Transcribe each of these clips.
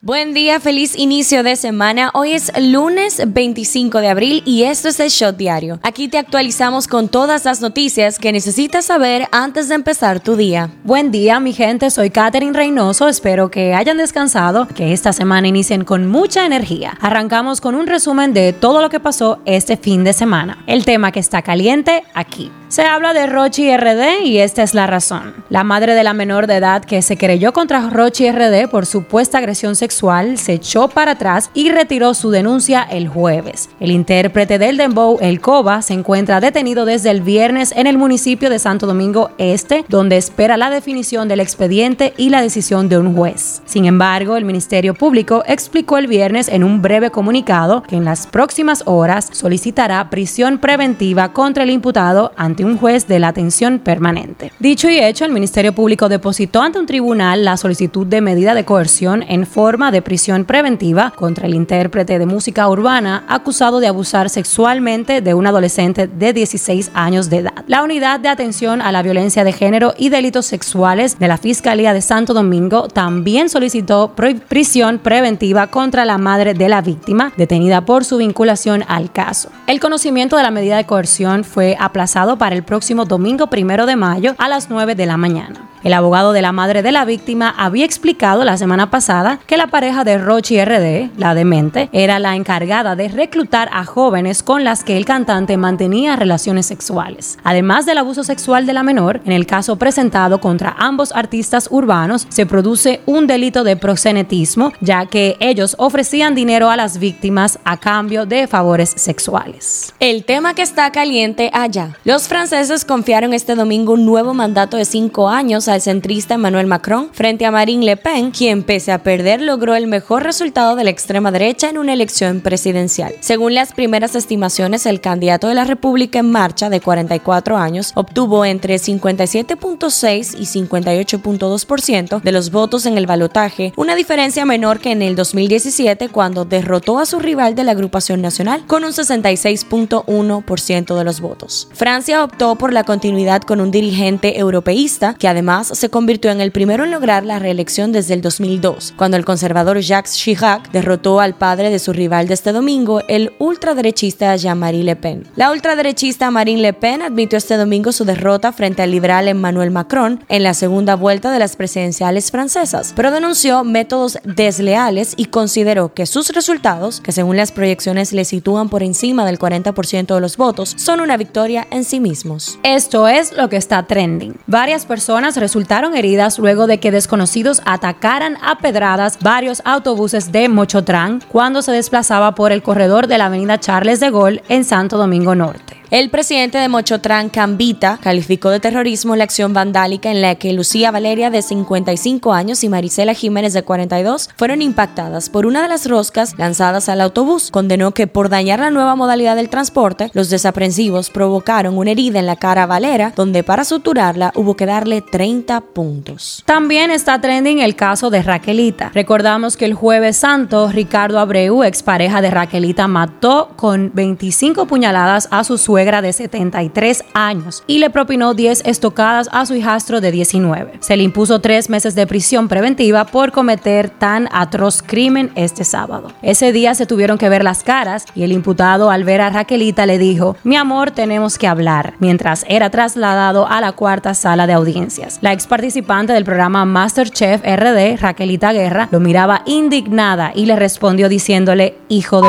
Buen día, feliz inicio de semana. Hoy es lunes 25 de abril y esto es el Shot Diario. Aquí te actualizamos con todas las noticias que necesitas saber antes de empezar tu día. Buen día, mi gente. Soy Katherine Reynoso. Espero que hayan descansado, que esta semana inicien con mucha energía. Arrancamos con un resumen de todo lo que pasó este fin de semana. El tema que está caliente aquí. Se habla de Rochi RD y esta es la razón. La madre de la menor de edad que se creyó contra Rochi RD por supuesta agresión sexual se echó para atrás y retiró su denuncia el jueves. El intérprete del Dembow, El Coba, se encuentra detenido desde el viernes en el municipio de Santo Domingo Este, donde espera la definición del expediente y la decisión de un juez. Sin embargo, el Ministerio Público explicó el viernes en un breve comunicado que en las próximas horas solicitará prisión preventiva contra el imputado ante un juez de la atención permanente. Dicho y hecho, el Ministerio Público depositó ante un tribunal la solicitud de medida de coerción en forma de prisión preventiva contra el intérprete de música urbana acusado de abusar sexualmente de un adolescente de 16 años de edad. La Unidad de Atención a la Violencia de Género y Delitos Sexuales de la Fiscalía de Santo Domingo también solicitó prisión preventiva contra la madre de la víctima, detenida por su vinculación al caso. El conocimiento de la medida de coerción fue aplazado para el próximo domingo primero de mayo a las 9 de la mañana. El abogado de la madre de la víctima había explicado la semana pasada que la pareja de Rochi RD, la demente, era la encargada de reclutar a jóvenes con las que el cantante mantenía relaciones sexuales. Además del abuso sexual de la menor, en el caso presentado contra ambos artistas urbanos, se produce un delito de proxenetismo, ya que ellos ofrecían dinero a las víctimas a cambio de favores sexuales. El tema que está caliente allá. Los franceses confiaron este domingo un nuevo mandato de cinco años al centrista Emmanuel Macron frente a Marine Le Pen, quien pese a perder logró el mejor resultado de la extrema derecha en una elección presidencial. Según las primeras estimaciones, el candidato de la República en marcha de 44 años obtuvo entre 57.6 y 58.2% de los votos en el balotaje, una diferencia menor que en el 2017 cuando derrotó a su rival de la agrupación nacional con un 66.1% de los votos. Francia optó por la continuidad con un dirigente europeísta que además se convirtió en el primero en lograr la reelección desde el 2002, cuando el conservador Jacques Chirac derrotó al padre de su rival de este domingo, el ultraderechista Jean-Marie Le Pen. La ultraderechista Marine Le Pen admitió este domingo su derrota frente al liberal Emmanuel Macron en la segunda vuelta de las presidenciales francesas, pero denunció métodos desleales y consideró que sus resultados, que según las proyecciones le sitúan por encima del 40% de los votos, son una victoria en sí mismos. Esto es lo que está trending. Varias personas resultaron heridas luego de que desconocidos atacaran a pedradas varios autobuses de Mochotrán cuando se desplazaba por el corredor de la avenida Charles de Gaulle en Santo Domingo Norte. El presidente de Mochotrán, Cambita, calificó de terrorismo la acción vandálica en la que Lucía Valeria, de 55 años, y Marisela Jiménez, de 42, fueron impactadas por una de las roscas lanzadas al autobús. Condenó que por dañar la nueva modalidad del transporte, los desaprensivos provocaron una herida en la cara a Valera, donde para suturarla hubo que darle 30 puntos. También está trending el caso de Raquelita. Recordamos que el jueves santo, Ricardo Abreu, expareja de Raquelita, mató con 25 puñaladas a su de 73 años y le propinó 10 estocadas a su hijastro de 19. Se le impuso tres meses de prisión preventiva por cometer tan atroz crimen este sábado. Ese día se tuvieron que ver las caras y el imputado al ver a Raquelita le dijo, mi amor, tenemos que hablar, mientras era trasladado a la cuarta sala de audiencias. La ex participante del programa Masterchef RD, Raquelita Guerra, lo miraba indignada y le respondió diciéndole, hijo de...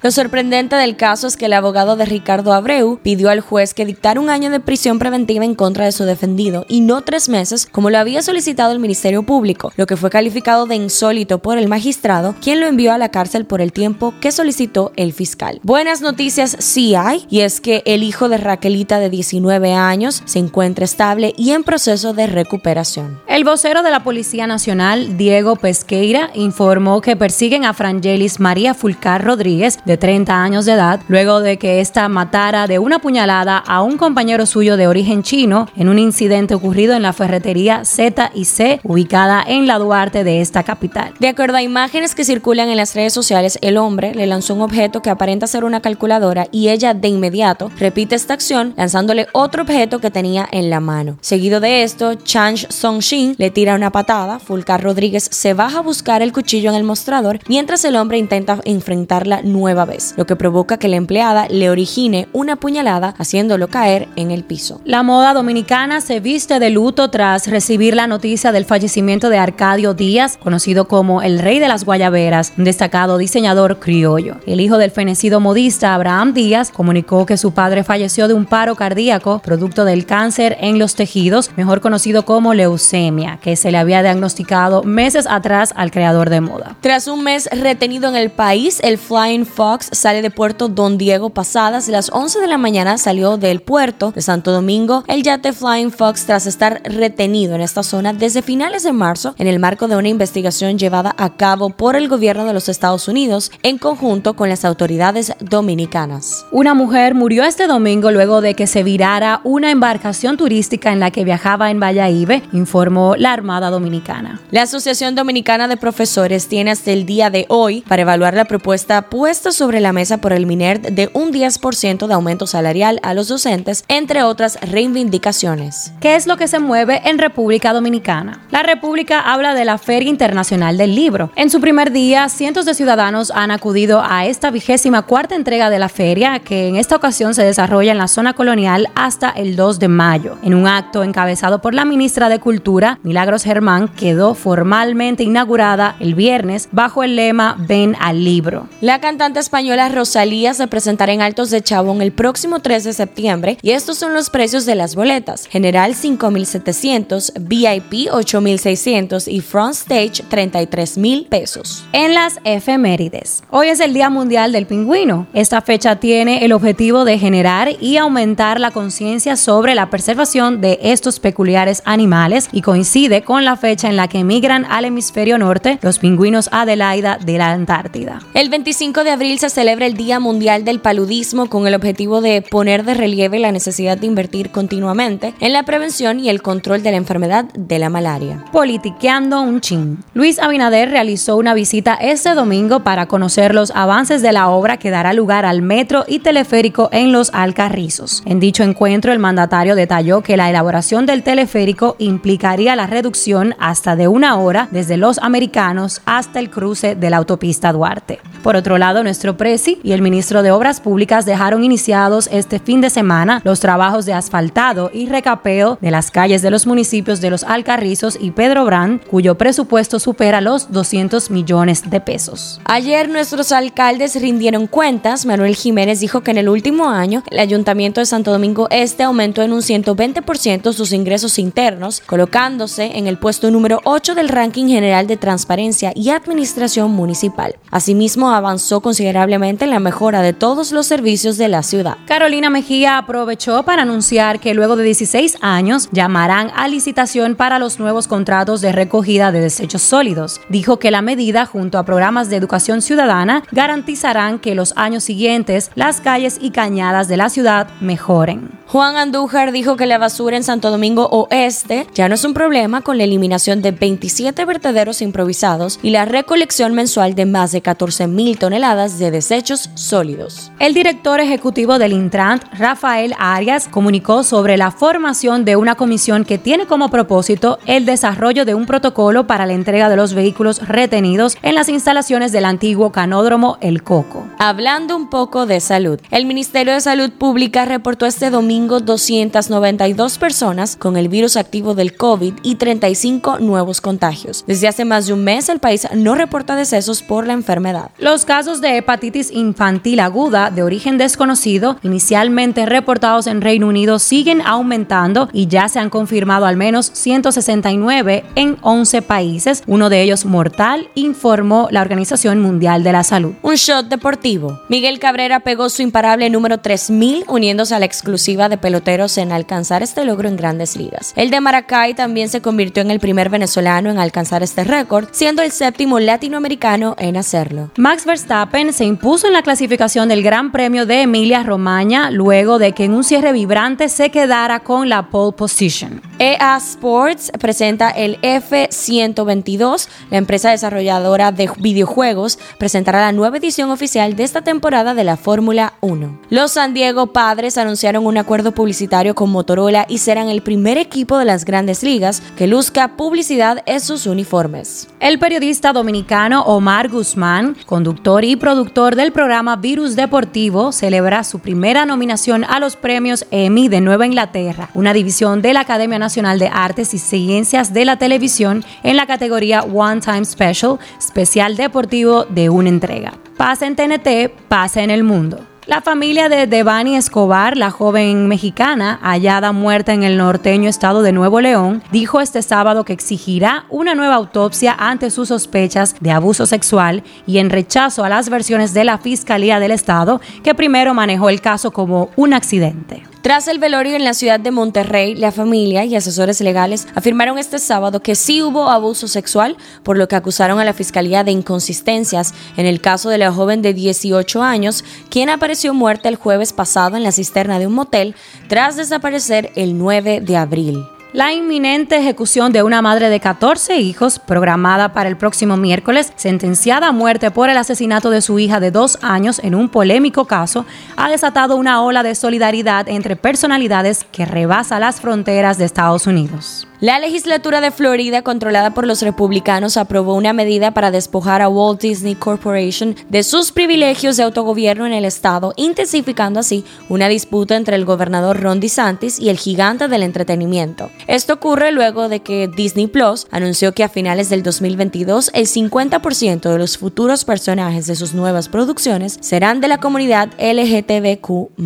Lo sorprendente del caso es que el abogado de Ricardo Abreu pidió al juez que dictara un año de prisión preventiva en contra de su defendido y no tres meses como lo había solicitado el Ministerio Público, lo que fue calificado de insólito por el magistrado, quien lo envió a la cárcel por el tiempo que solicitó el fiscal. Buenas noticias sí hay, y es que el hijo de Raquelita de 19 años se encuentra estable y en proceso de recuperación. El vocero de la Policía Nacional, Diego Pesqueira, informó que persiguen a Frangelis María Fulcar Rodríguez, de 30 años de edad, luego de que ésta matara de una puñalada a un compañero suyo de origen chino en un incidente ocurrido en la ferretería Z y C, ubicada en la Duarte de esta capital. De acuerdo a imágenes que circulan en las redes sociales, el hombre le lanzó un objeto que aparenta ser una calculadora y ella de inmediato repite esta acción lanzándole otro objeto que tenía en la mano. Seguido de esto, Chang Song-shin le tira una patada, Fulcar Rodríguez se baja a buscar el cuchillo en el mostrador mientras el hombre intenta enfrentarla nueva vez, lo que provoca que la empleada le origine una puñalada haciéndolo caer en el piso. La moda dominicana se viste de luto tras recibir la noticia del fallecimiento de Arcadio Díaz, conocido como el rey de las guayaberas, un destacado diseñador criollo. El hijo del fenecido modista Abraham Díaz comunicó que su padre falleció de un paro cardíaco producto del cáncer en los tejidos, mejor conocido como leucemia, que se le había diagnosticado meses atrás al creador de moda. Tras un mes retenido en el país, el Flying Fox sale de Puerto Don Diego pasadas las 11 de la mañana salió del puerto de Santo Domingo el yate Flying Fox tras estar retenido en esta zona desde finales de marzo en el marco de una investigación llevada a cabo por el gobierno de los Estados Unidos en conjunto con las autoridades dominicanas. Una mujer murió este domingo luego de que se virara una embarcación turística en la que viajaba en Valladolid, informó la Armada Dominicana. La Asociación Dominicana de Profesores tiene hasta el día de hoy para evaluar la propuesta puesta sobre la mesa por el MINER de un 10% de aumento salarial a los docentes, entre otras reivindicaciones. ¿Qué es lo que se mueve en República Dominicana? La República habla de la Feria Internacional del Libro. En su primer día, cientos de ciudadanos han acudido a esta vigésima cuarta entrega de la feria, que en esta ocasión se desarrolla en la zona colonial hasta el 2 de mayo. En un acto encabezado por la ministra de Cultura, Milagros Germán, quedó formalmente inaugurada el viernes bajo el lema Ven al libro. La cantante española Rosalía se presentará en Altos de Chabón el próximo 3 de septiembre y estos son los precios de las boletas. General 5.700, VIP 8.600 y Front Stage 33.000 pesos. En las efemérides. Hoy es el Día Mundial del Pingüino. Esta fecha tiene el objetivo de generar y aumentar la conciencia sobre la preservación de estos peculiares animales y coincide con la fecha en la que emigran al hemisferio norte los pingüinos Adelaida de la Antártida. El 25 de se celebra el Día Mundial del Paludismo con el objetivo de poner de relieve la necesidad de invertir continuamente en la prevención y el control de la enfermedad de la malaria. Politiqueando un chin. Luis Abinader realizó una visita este domingo para conocer los avances de la obra que dará lugar al metro y teleférico en los Alcarrizos. En dicho encuentro, el mandatario detalló que la elaboración del teleférico implicaría la reducción hasta de una hora desde los americanos hasta el cruce de la autopista Duarte. Por otro lado, nuestro presi y el ministro de Obras Públicas dejaron iniciados este fin de semana los trabajos de asfaltado y recapeo de las calles de los municipios de Los Alcarrizos y Pedro Brand, cuyo presupuesto supera los 200 millones de pesos. Ayer nuestros alcaldes rindieron cuentas. Manuel Jiménez dijo que en el último año el Ayuntamiento de Santo Domingo Este aumentó en un 120% sus ingresos internos, colocándose en el puesto número 8 del ranking general de transparencia y administración municipal. Asimismo, avanzó considerablemente en la mejora de todos los servicios de la ciudad. Carolina Mejía aprovechó para anunciar que luego de 16 años llamarán a licitación para los nuevos contratos de recogida de desechos sólidos. Dijo que la medida, junto a programas de educación ciudadana, garantizarán que los años siguientes las calles y cañadas de la ciudad mejoren. Juan Andújar dijo que la basura en Santo Domingo Oeste ya no es un problema con la eliminación de 27 vertederos improvisados y la recolección mensual de más de 14 mil toneladas de desechos sólidos. El director ejecutivo del Intrant, Rafael Arias, comunicó sobre la formación de una comisión que tiene como propósito el desarrollo de un protocolo para la entrega de los vehículos retenidos en las instalaciones del antiguo canódromo El Coco. Hablando un poco de salud, el Ministerio de Salud Pública reportó este domingo 292 personas con el virus activo del COVID y 35 nuevos contagios. Desde hace más de un mes el país no reporta decesos por la enfermedad. Los casos de hepatitis infantil aguda de origen desconocido, inicialmente reportados en Reino Unido, siguen aumentando y ya se han confirmado al menos 169 en 11 países, uno de ellos mortal, informó la Organización Mundial de la Salud. Un shot deportivo. Miguel Cabrera pegó su imparable número 3000 uniéndose a la exclusiva de peloteros en alcanzar este logro en grandes ligas. El de Maracay también se convirtió en el primer venezolano en alcanzar este récord, siendo el séptimo latinoamericano en hacerlo. Max Verstappen se impuso en la clasificación del Gran Premio de Emilia Romagna luego de que en un cierre vibrante se quedara con la pole position. EA Sports presenta el F122, la empresa desarrolladora de videojuegos, presentará la nueva edición oficial de esta temporada de la Fórmula 1. Los San Diego Padres anunciaron un acuerdo publicitario con Motorola y serán el primer equipo de las grandes ligas que luzca publicidad en sus uniformes. El periodista dominicano Omar Guzmán, conductor y productor del programa Virus Deportivo, celebra su primera nominación a los premios Emmy de Nueva Inglaterra, una división de la Academia Nacional de Artes y Ciencias de la Televisión en la categoría One Time Special, especial deportivo de una entrega. Pasa en TNT, pasa en el mundo. La familia de Devani Escobar, la joven mexicana hallada muerta en el norteño estado de Nuevo León, dijo este sábado que exigirá una nueva autopsia ante sus sospechas de abuso sexual y en rechazo a las versiones de la Fiscalía del Estado, que primero manejó el caso como un accidente. Tras el velorio en la ciudad de Monterrey, la familia y asesores legales afirmaron este sábado que sí hubo abuso sexual, por lo que acusaron a la fiscalía de inconsistencias en el caso de la joven de 18 años, quien apareció muerta el jueves pasado en la cisterna de un motel tras desaparecer el 9 de abril. La inminente ejecución de una madre de 14 hijos, programada para el próximo miércoles, sentenciada a muerte por el asesinato de su hija de dos años en un polémico caso, ha desatado una ola de solidaridad entre personalidades que rebasa las fronteras de Estados Unidos. La legislatura de Florida, controlada por los republicanos, aprobó una medida para despojar a Walt Disney Corporation de sus privilegios de autogobierno en el estado, intensificando así una disputa entre el gobernador Ron DeSantis y el gigante del entretenimiento. Esto ocurre luego de que Disney Plus anunció que a finales del 2022 el 50% de los futuros personajes de sus nuevas producciones serán de la comunidad LGTBQ.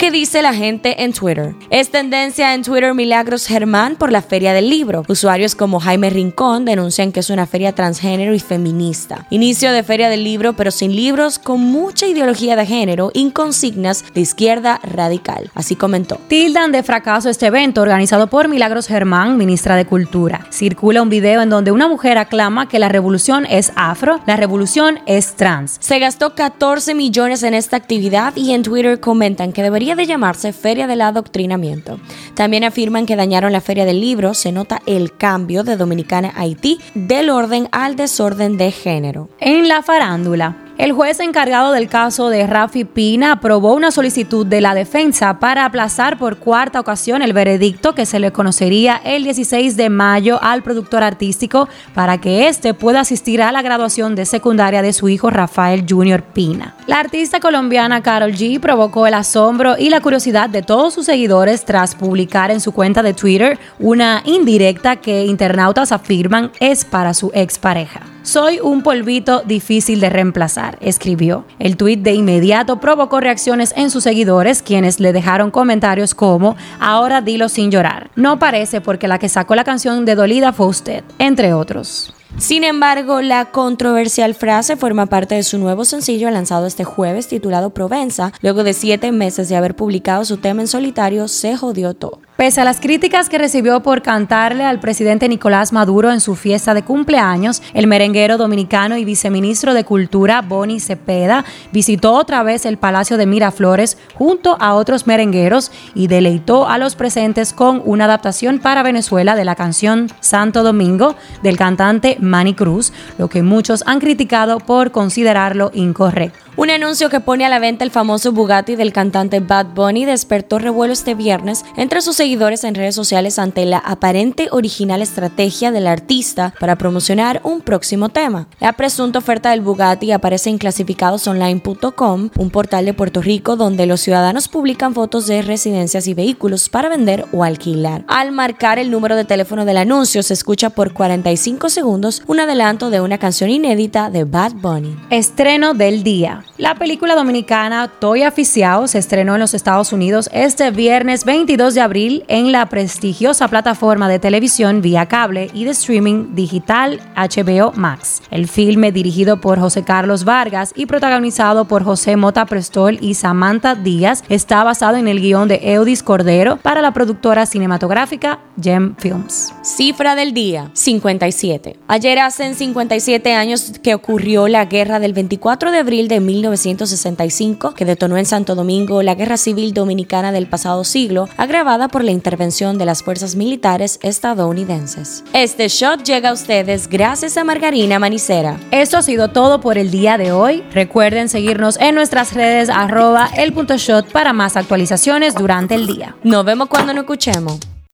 ¿Qué dice la gente en Twitter? Es tendencia en Twitter Milagros Germán por la Feria del Libro. Usuarios como Jaime Rincón denuncian que es una feria transgénero y feminista. Inicio de Feria del Libro, pero sin libros, con mucha ideología de género y consignas de izquierda radical. Así comentó. Tildan de fracaso este evento organizado por Milagros Germán, ministra de Cultura. Circula un video en donde una mujer aclama que la revolución es afro, la revolución es trans. Se gastó 14 millones en esta actividad y en Twitter comentan que debería de llamarse Feria del Adoctrinamiento. También afirman que dañaron la Feria del Libro, se nota el cambio de Dominicana a Haití del orden al desorden de género. En la farándula, el juez encargado del caso de Rafi Pina aprobó una solicitud de la defensa para aplazar por cuarta ocasión el veredicto que se le conocería el 16 de mayo al productor artístico para que éste pueda asistir a la graduación de secundaria de su hijo Rafael Junior Pina. La artista colombiana Carol G provocó el asombro y la curiosidad de todos sus seguidores tras publicar en su cuenta de Twitter una indirecta que internautas afirman es para su expareja. Soy un polvito difícil de reemplazar, escribió. El tuit de inmediato provocó reacciones en sus seguidores, quienes le dejaron comentarios como, ahora dilo sin llorar. No parece porque la que sacó la canción de Dolida fue usted, entre otros. Sin embargo, la controversial frase forma parte de su nuevo sencillo lanzado este jueves titulado Provenza. Luego de siete meses de haber publicado su tema en solitario, se jodió todo. Pese a las críticas que recibió por cantarle al presidente Nicolás Maduro en su fiesta de cumpleaños, el merenguero dominicano y viceministro de Cultura, Boni Cepeda, visitó otra vez el Palacio de Miraflores junto a otros merengueros y deleitó a los presentes con una adaptación para Venezuela de la canción Santo Domingo del cantante Manny Cruz, lo que muchos han criticado por considerarlo incorrecto. Un anuncio que pone a la venta el famoso Bugatti del cantante Bad Bunny despertó revuelo este viernes entre sus seguidores en redes sociales ante la aparente original estrategia del artista para promocionar un próximo tema. La presunta oferta del Bugatti aparece en clasificadosonline.com, un portal de Puerto Rico donde los ciudadanos publican fotos de residencias y vehículos para vender o alquilar. Al marcar el número de teléfono del anuncio se escucha por 45 segundos un adelanto de una canción inédita de Bad Bunny. Estreno del día. La película dominicana Toy Aficiao se estrenó en los Estados Unidos este viernes 22 de abril en la prestigiosa plataforma de televisión vía cable y de streaming digital HBO Max. El filme, dirigido por José Carlos Vargas y protagonizado por José Mota Prestol y Samantha Díaz, está basado en el guion de Eudis Cordero para la productora cinematográfica Gem Films. Cifra del día, 57. Ayer hacen 57 años que ocurrió la guerra del 24 de abril de 1965, que detonó en Santo Domingo la guerra civil dominicana del pasado siglo, agravada por la intervención de las fuerzas militares estadounidenses. Este shot llega a ustedes gracias a Margarina Manicera. Esto ha sido todo por el día de hoy. Recuerden seguirnos en nuestras redes arroba el punto shot para más actualizaciones durante el día. Nos vemos cuando nos escuchemos.